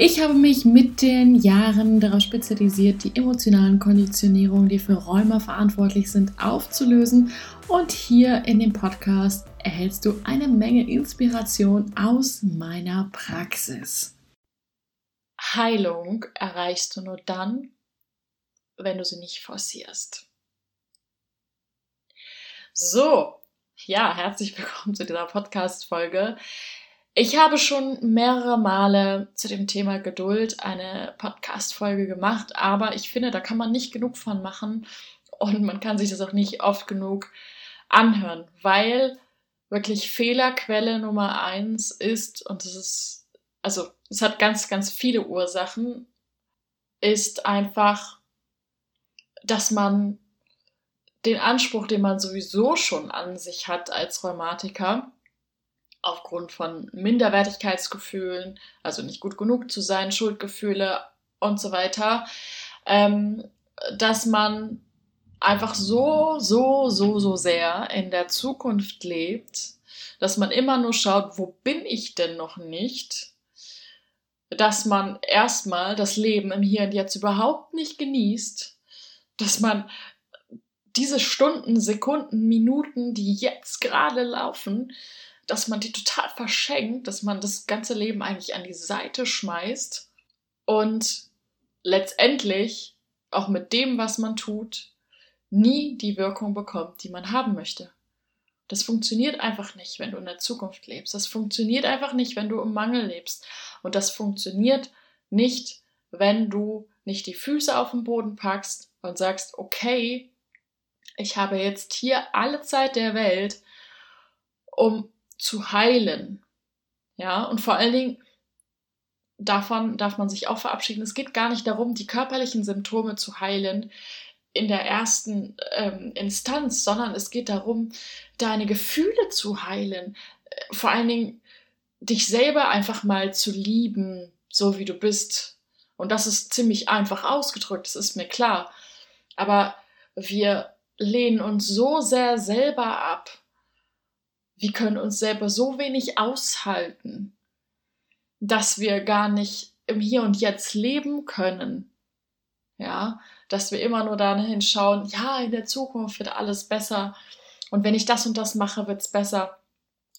Ich habe mich mit den Jahren darauf spezialisiert, die emotionalen Konditionierungen, die für Rheuma verantwortlich sind, aufzulösen. Und hier in dem Podcast erhältst du eine Menge Inspiration aus meiner Praxis. Heilung erreichst du nur dann, wenn du sie nicht forcierst. So, ja, herzlich willkommen zu dieser Podcast-Folge. Ich habe schon mehrere Male zu dem Thema Geduld eine Podcast-Folge gemacht, aber ich finde, da kann man nicht genug von machen und man kann sich das auch nicht oft genug anhören, weil wirklich Fehlerquelle Nummer eins ist, und das ist, also es hat ganz, ganz viele Ursachen, ist einfach, dass man den Anspruch, den man sowieso schon an sich hat als Rheumatiker, aufgrund von Minderwertigkeitsgefühlen, also nicht gut genug zu sein, Schuldgefühle und so weiter, ähm, dass man einfach so, so, so, so sehr in der Zukunft lebt, dass man immer nur schaut, wo bin ich denn noch nicht, dass man erstmal das Leben im Hier und Jetzt überhaupt nicht genießt, dass man diese Stunden, Sekunden, Minuten, die jetzt gerade laufen, dass man die total verschenkt, dass man das ganze Leben eigentlich an die Seite schmeißt und letztendlich auch mit dem, was man tut, nie die Wirkung bekommt, die man haben möchte. Das funktioniert einfach nicht, wenn du in der Zukunft lebst. Das funktioniert einfach nicht, wenn du im Mangel lebst. Und das funktioniert nicht, wenn du nicht die Füße auf den Boden packst und sagst, okay, ich habe jetzt hier alle Zeit der Welt, um zu heilen. Ja, und vor allen Dingen davon darf man sich auch verabschieden. Es geht gar nicht darum, die körperlichen Symptome zu heilen in der ersten ähm, Instanz, sondern es geht darum, deine Gefühle zu heilen. Vor allen Dingen dich selber einfach mal zu lieben, so wie du bist. Und das ist ziemlich einfach ausgedrückt, das ist mir klar. Aber wir lehnen uns so sehr selber ab wir können uns selber so wenig aushalten, dass wir gar nicht im Hier und Jetzt leben können. Ja, dass wir immer nur dahin schauen, ja, in der Zukunft wird alles besser und wenn ich das und das mache, wird es besser.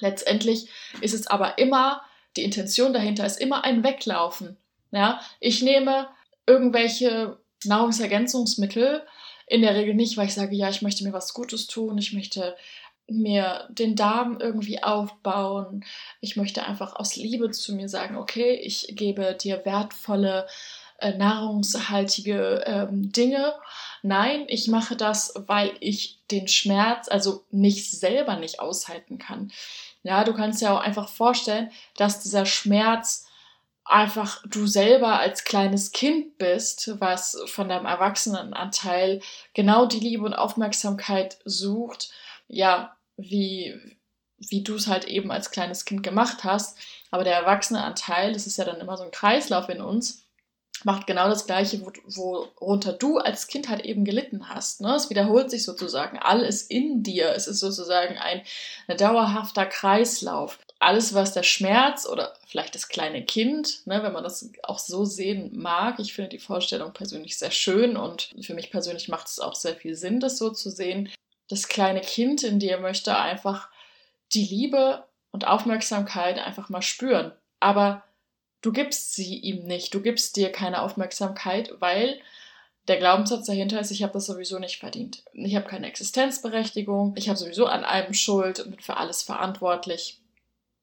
Letztendlich ist es aber immer, die Intention dahinter ist immer ein Weglaufen. Ja, ich nehme irgendwelche Nahrungsergänzungsmittel, in der Regel nicht, weil ich sage, ja, ich möchte mir was Gutes tun, ich möchte mir den Darm irgendwie aufbauen. Ich möchte einfach aus Liebe zu mir sagen, okay, ich gebe dir wertvolle, äh, nahrungshaltige ähm, Dinge. Nein, ich mache das, weil ich den Schmerz, also mich selber nicht aushalten kann. Ja, du kannst ja auch einfach vorstellen, dass dieser Schmerz einfach du selber als kleines Kind bist, was von deinem Erwachsenenanteil genau die Liebe und Aufmerksamkeit sucht ja, wie, wie du es halt eben als kleines Kind gemacht hast. Aber der erwachsene Anteil, das ist ja dann immer so ein Kreislauf in uns, macht genau das Gleiche, worunter du als Kind halt eben gelitten hast. Ne? Es wiederholt sich sozusagen. Alles in dir. Es ist sozusagen ein, ein dauerhafter Kreislauf. Alles, was der Schmerz oder vielleicht das kleine Kind, ne, wenn man das auch so sehen mag, ich finde die Vorstellung persönlich sehr schön und für mich persönlich macht es auch sehr viel Sinn, das so zu sehen das kleine Kind in dir möchte einfach die Liebe und Aufmerksamkeit einfach mal spüren. Aber du gibst sie ihm nicht. Du gibst dir keine Aufmerksamkeit, weil der Glaubenssatz dahinter ist, ich habe das sowieso nicht verdient. Ich habe keine Existenzberechtigung. Ich habe sowieso an allem Schuld und bin für alles verantwortlich.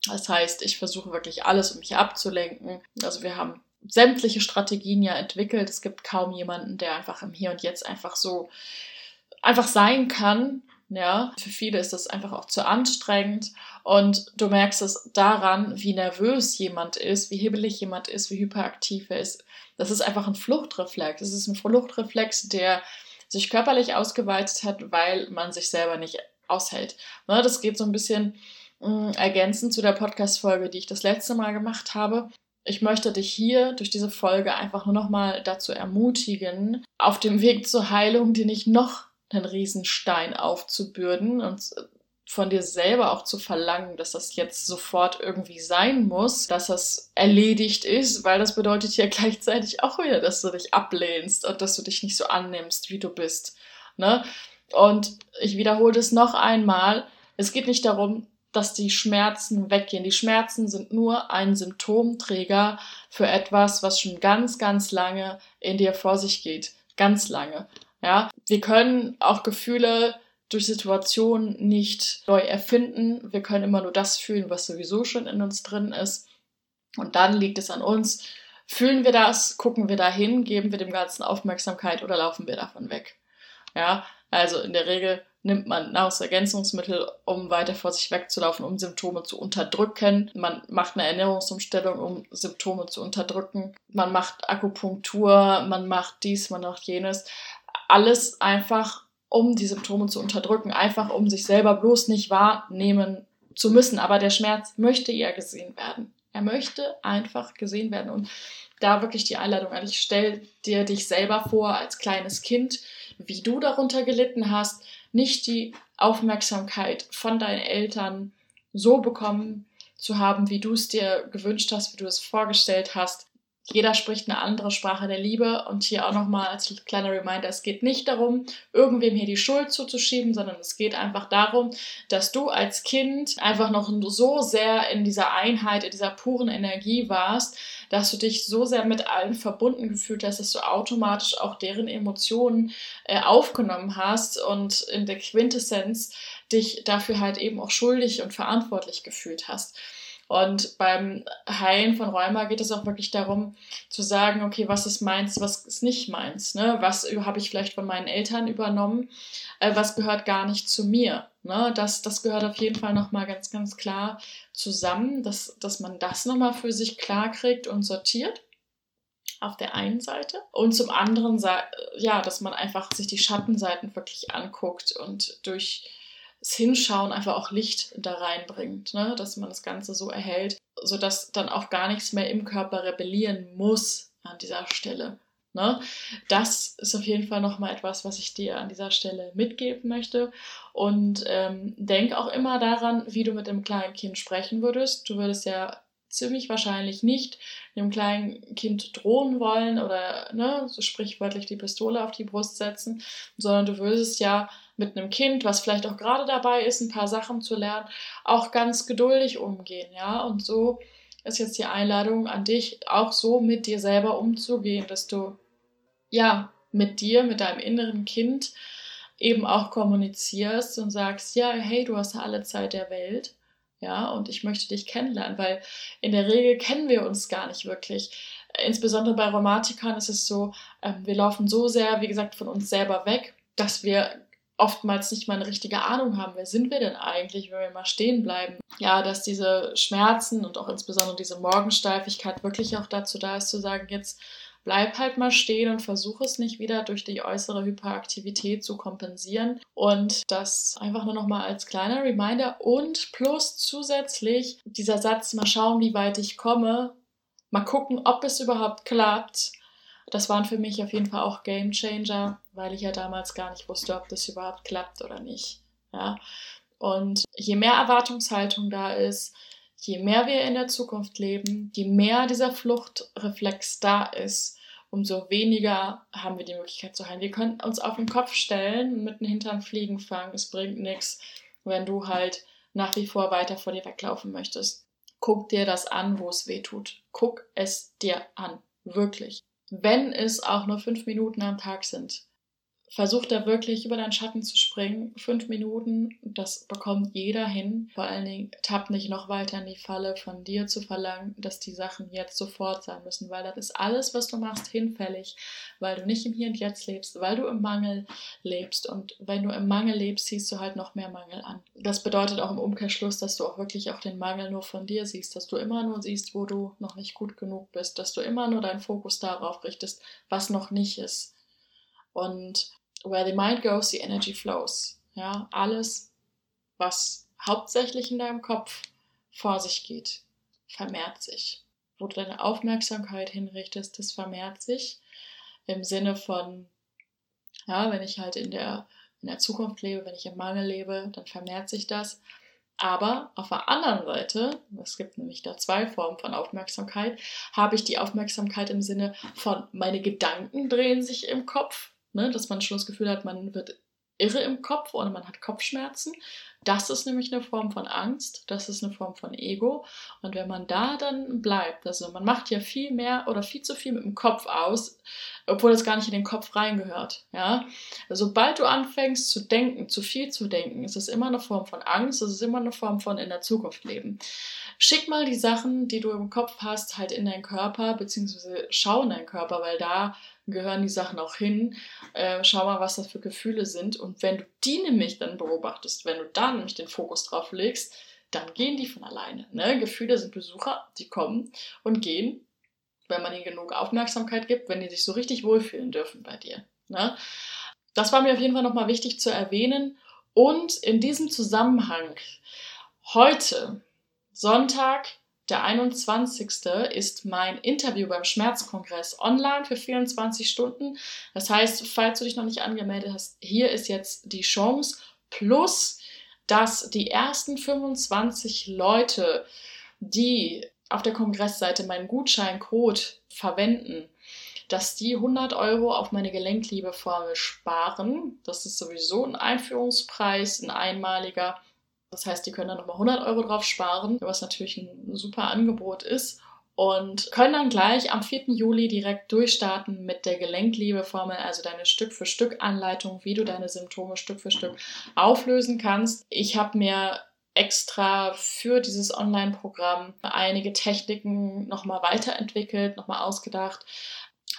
Das heißt, ich versuche wirklich alles, um mich abzulenken. Also wir haben sämtliche Strategien ja entwickelt. Es gibt kaum jemanden, der einfach im Hier und Jetzt einfach so einfach sein kann, Ja, für viele ist das einfach auch zu anstrengend und du merkst es daran, wie nervös jemand ist, wie hibbelig jemand ist, wie hyperaktiv er ist. Das ist einfach ein Fluchtreflex. Das ist ein Fluchtreflex, der sich körperlich ausgeweitet hat, weil man sich selber nicht aushält. Ne, das geht so ein bisschen mm, ergänzend zu der Podcast-Folge, die ich das letzte Mal gemacht habe. Ich möchte dich hier durch diese Folge einfach nur noch mal dazu ermutigen, auf dem Weg zur Heilung dir nicht noch einen Riesenstein aufzubürden und von dir selber auch zu verlangen, dass das jetzt sofort irgendwie sein muss, dass das erledigt ist, weil das bedeutet ja gleichzeitig auch wieder, dass du dich ablehnst und dass du dich nicht so annimmst, wie du bist. Ne? Und ich wiederhole das noch einmal. Es geht nicht darum, dass die Schmerzen weggehen. Die Schmerzen sind nur ein Symptomträger für etwas, was schon ganz, ganz lange in dir vor sich geht. Ganz lange. Ja, wir können auch Gefühle durch Situationen nicht neu erfinden. Wir können immer nur das fühlen, was sowieso schon in uns drin ist. Und dann liegt es an uns. Fühlen wir das? Gucken wir dahin? Geben wir dem Ganzen Aufmerksamkeit oder laufen wir davon weg? Ja, also in der Regel nimmt man Nahrungsergänzungsmittel, um weiter vor sich wegzulaufen, um Symptome zu unterdrücken. Man macht eine Ernährungsumstellung, um Symptome zu unterdrücken. Man macht Akupunktur, man macht dies, man macht jenes. Alles einfach, um die Symptome zu unterdrücken, einfach um sich selber bloß nicht wahrnehmen zu müssen. Aber der Schmerz möchte ja gesehen werden. Er möchte einfach gesehen werden. Und da wirklich die Einladung an dich, stell dir dich selber vor als kleines Kind, wie du darunter gelitten hast, nicht die Aufmerksamkeit von deinen Eltern so bekommen zu haben, wie du es dir gewünscht hast, wie du es vorgestellt hast. Jeder spricht eine andere Sprache der Liebe und hier auch nochmal als kleiner Reminder, es geht nicht darum, irgendwem hier die Schuld zuzuschieben, sondern es geht einfach darum, dass du als Kind einfach noch so sehr in dieser Einheit, in dieser puren Energie warst, dass du dich so sehr mit allen verbunden gefühlt hast, dass du automatisch auch deren Emotionen äh, aufgenommen hast und in der Quintessenz dich dafür halt eben auch schuldig und verantwortlich gefühlt hast. Und beim Heilen von Rheuma geht es auch wirklich darum zu sagen, okay, was ist meins, was ist nicht meins, ne? Was habe ich vielleicht von meinen Eltern übernommen, äh, was gehört gar nicht zu mir, ne? Das, das gehört auf jeden Fall nochmal ganz, ganz klar zusammen, dass, dass man das nochmal für sich klar kriegt und sortiert auf der einen Seite und zum anderen, ja, dass man einfach sich die Schattenseiten wirklich anguckt und durch das Hinschauen einfach auch Licht da reinbringt, ne? dass man das Ganze so erhält, sodass dann auch gar nichts mehr im Körper rebellieren muss an dieser Stelle. Ne? Das ist auf jeden Fall nochmal etwas, was ich dir an dieser Stelle mitgeben möchte. Und ähm, denk auch immer daran, wie du mit dem kleinen Kind sprechen würdest. Du würdest ja ziemlich wahrscheinlich nicht dem kleinen Kind drohen wollen oder ne, so sprichwörtlich die Pistole auf die Brust setzen, sondern du würdest ja mit einem Kind, was vielleicht auch gerade dabei ist, ein paar Sachen zu lernen, auch ganz geduldig umgehen, ja. Und so ist jetzt die Einladung an dich, auch so mit dir selber umzugehen, dass du ja mit dir, mit deinem inneren Kind eben auch kommunizierst und sagst, ja, hey, du hast alle Zeit der Welt ja, und ich möchte dich kennenlernen, weil in der Regel kennen wir uns gar nicht wirklich. Insbesondere bei Romantikern ist es so, ähm, wir laufen so sehr, wie gesagt, von uns selber weg, dass wir oftmals nicht mal eine richtige Ahnung haben, wer sind wir denn eigentlich, wenn wir mal stehen bleiben. Ja, dass diese Schmerzen und auch insbesondere diese Morgensteifigkeit wirklich auch dazu da ist, zu sagen, jetzt bleib halt mal stehen und versuch es nicht wieder durch die äußere Hyperaktivität zu kompensieren. Und das einfach nur nochmal als kleiner Reminder und plus zusätzlich dieser Satz, mal schauen, wie weit ich komme, mal gucken, ob es überhaupt klappt. Das waren für mich auf jeden Fall auch Game Changer, weil ich ja damals gar nicht wusste, ob das überhaupt klappt oder nicht. Ja. Und je mehr Erwartungshaltung da ist, je mehr wir in der Zukunft leben, je mehr dieser Fluchtreflex da ist, umso weniger haben wir die Möglichkeit zu heilen. Wir können uns auf den Kopf stellen mit dem Hintern Fliegen fangen. Es bringt nichts, wenn du halt nach wie vor weiter vor dir weglaufen möchtest. Guck dir das an, wo es weh tut. Guck es dir an. Wirklich. Wenn es auch nur fünf Minuten am Tag sind. Versuch da wirklich über deinen Schatten zu springen. Fünf Minuten, das bekommt jeder hin. Vor allen Dingen tapp nicht noch weiter in die Falle, von dir zu verlangen, dass die Sachen jetzt sofort sein müssen, weil das ist alles, was du machst, hinfällig, weil du nicht im Hier und Jetzt lebst, weil du im Mangel lebst. Und wenn du im Mangel lebst, ziehst du halt noch mehr Mangel an. Das bedeutet auch im Umkehrschluss, dass du auch wirklich auch den Mangel nur von dir siehst, dass du immer nur siehst, wo du noch nicht gut genug bist, dass du immer nur deinen Fokus darauf richtest, was noch nicht ist. Und where the mind goes, the energy flows. Ja, alles, was hauptsächlich in deinem Kopf vor sich geht, vermehrt sich. Wo du deine Aufmerksamkeit hinrichtest, das vermehrt sich im Sinne von, ja, wenn ich halt in der, in der Zukunft lebe, wenn ich im Mangel lebe, dann vermehrt sich das. Aber auf der anderen Seite, es gibt nämlich da zwei Formen von Aufmerksamkeit, habe ich die Aufmerksamkeit im Sinne von meine Gedanken drehen sich im Kopf ne, dass man schon das Gefühl hat, man wird irre im Kopf oder man hat Kopfschmerzen. Das ist nämlich eine Form von Angst, das ist eine Form von Ego. Und wenn man da dann bleibt, also man macht ja viel mehr oder viel zu viel mit dem Kopf aus, obwohl das gar nicht in den Kopf reingehört. Ja? Also sobald du anfängst zu denken, zu viel zu denken, ist es immer eine Form von Angst, es ist immer eine Form von in der Zukunft leben. Schick mal die Sachen, die du im Kopf hast, halt in deinen Körper, beziehungsweise schau in deinen Körper, weil da gehören die Sachen auch hin. Äh, schau mal, was das für Gefühle sind. Und wenn du die nämlich dann beobachtest, wenn du da nämlich den Fokus drauf legst, dann gehen die von alleine. Ne? Gefühle sind Besucher, die kommen und gehen, wenn man ihnen genug Aufmerksamkeit gibt, wenn die sich so richtig wohlfühlen dürfen bei dir. Ne? Das war mir auf jeden Fall nochmal wichtig zu erwähnen. Und in diesem Zusammenhang, heute, Sonntag, der 21. ist mein Interview beim Schmerzkongress online für 24 Stunden. Das heißt, falls du dich noch nicht angemeldet hast, hier ist jetzt die Chance. Plus, dass die ersten 25 Leute, die auf der Kongressseite meinen Gutscheincode verwenden, dass die 100 Euro auf meine Gelenkliebeformel sparen. Das ist sowieso ein Einführungspreis, ein einmaliger. Das heißt, die können dann nochmal 100 Euro drauf sparen, was natürlich ein super Angebot ist. Und können dann gleich am 4. Juli direkt durchstarten mit der Gelenkliebeformel, also deine Stück-für-Stück-Anleitung, wie du deine Symptome Stück für Stück auflösen kannst. Ich habe mir extra für dieses Online-Programm einige Techniken nochmal weiterentwickelt, nochmal ausgedacht.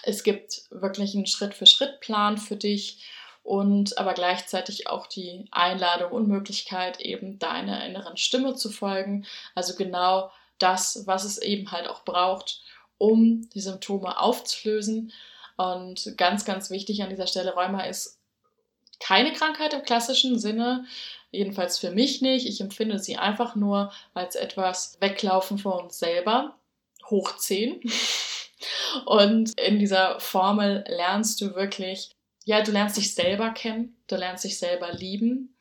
Es gibt wirklich einen Schritt-für-Schritt-Plan für dich und aber gleichzeitig auch die Einladung und Möglichkeit, eben deiner inneren Stimme zu folgen. Also genau das, was es eben halt auch braucht, um die Symptome aufzulösen. Und ganz, ganz wichtig an dieser Stelle, Rheuma ist keine Krankheit im klassischen Sinne, jedenfalls für mich nicht. Ich empfinde sie einfach nur als etwas Weglaufen vor uns selber, hoch 10. Und in dieser Formel lernst du wirklich ja, du lernst dich selber kennen, du lernst dich selber lieben,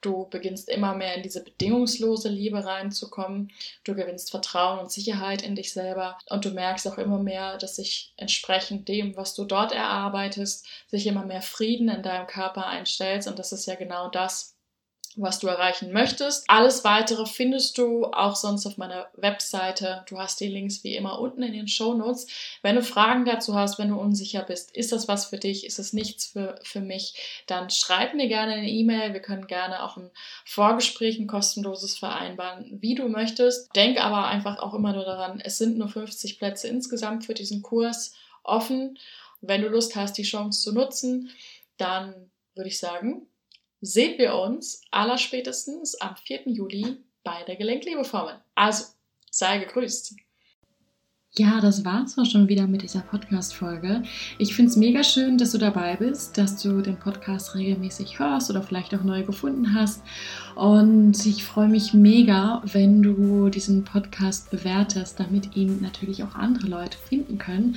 du beginnst immer mehr in diese bedingungslose Liebe reinzukommen, du gewinnst Vertrauen und Sicherheit in dich selber. Und du merkst auch immer mehr, dass sich entsprechend dem, was du dort erarbeitest, sich immer mehr Frieden in deinem Körper einstellt. Und das ist ja genau das, was du erreichen möchtest. Alles weitere findest du auch sonst auf meiner Webseite. Du hast die Links wie immer unten in den Show Notes. Wenn du Fragen dazu hast, wenn du unsicher bist, ist das was für dich, ist es nichts für, für mich, dann schreib mir gerne eine E-Mail. Wir können gerne auch ein Vorgespräch, ein kostenloses vereinbaren, wie du möchtest. Denk aber einfach auch immer nur daran, es sind nur 50 Plätze insgesamt für diesen Kurs offen. Wenn du Lust hast, die Chance zu nutzen, dann würde ich sagen, sehen wir uns allerspätestens am 4. Juli bei der Gelenkliebeformel. Also, sei gegrüßt. Ja, das war's auch schon wieder mit dieser Podcast-Folge. Ich finde es mega schön, dass du dabei bist, dass du den Podcast regelmäßig hörst oder vielleicht auch neu gefunden hast. Und ich freue mich mega, wenn du diesen Podcast bewertest, damit ihn natürlich auch andere Leute finden können.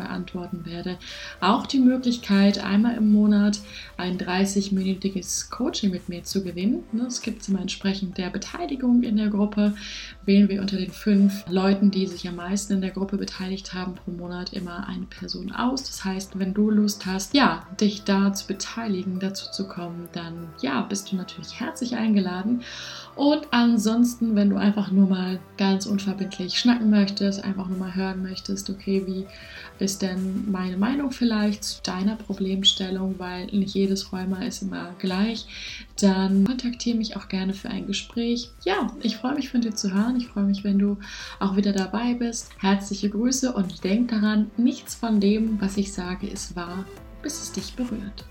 beantworten werde, auch die Möglichkeit, einmal im Monat ein 30-minütiges Coaching mit mir zu gewinnen. Es gibt immer entsprechend der Beteiligung in der Gruppe. Wählen wir unter den fünf Leuten, die sich am meisten in der Gruppe beteiligt haben, pro Monat immer eine Person aus. Das heißt, wenn du Lust hast, ja, dich da zu beteiligen, dazu zu kommen, dann ja, bist du natürlich herzlich eingeladen. Und ansonsten, wenn du einfach nur mal ganz unverbindlich schnacken möchtest, einfach nur mal hören möchtest, okay, wie ist denn meine Meinung vielleicht zu deiner Problemstellung, weil nicht jedes Rheuma ist immer gleich, dann kontaktiere mich auch gerne für ein Gespräch. Ja, ich freue mich von dir zu hören. Ich freue mich, wenn du auch wieder dabei bist. Herzliche Grüße und denk daran, nichts von dem, was ich sage, ist wahr, bis es dich berührt.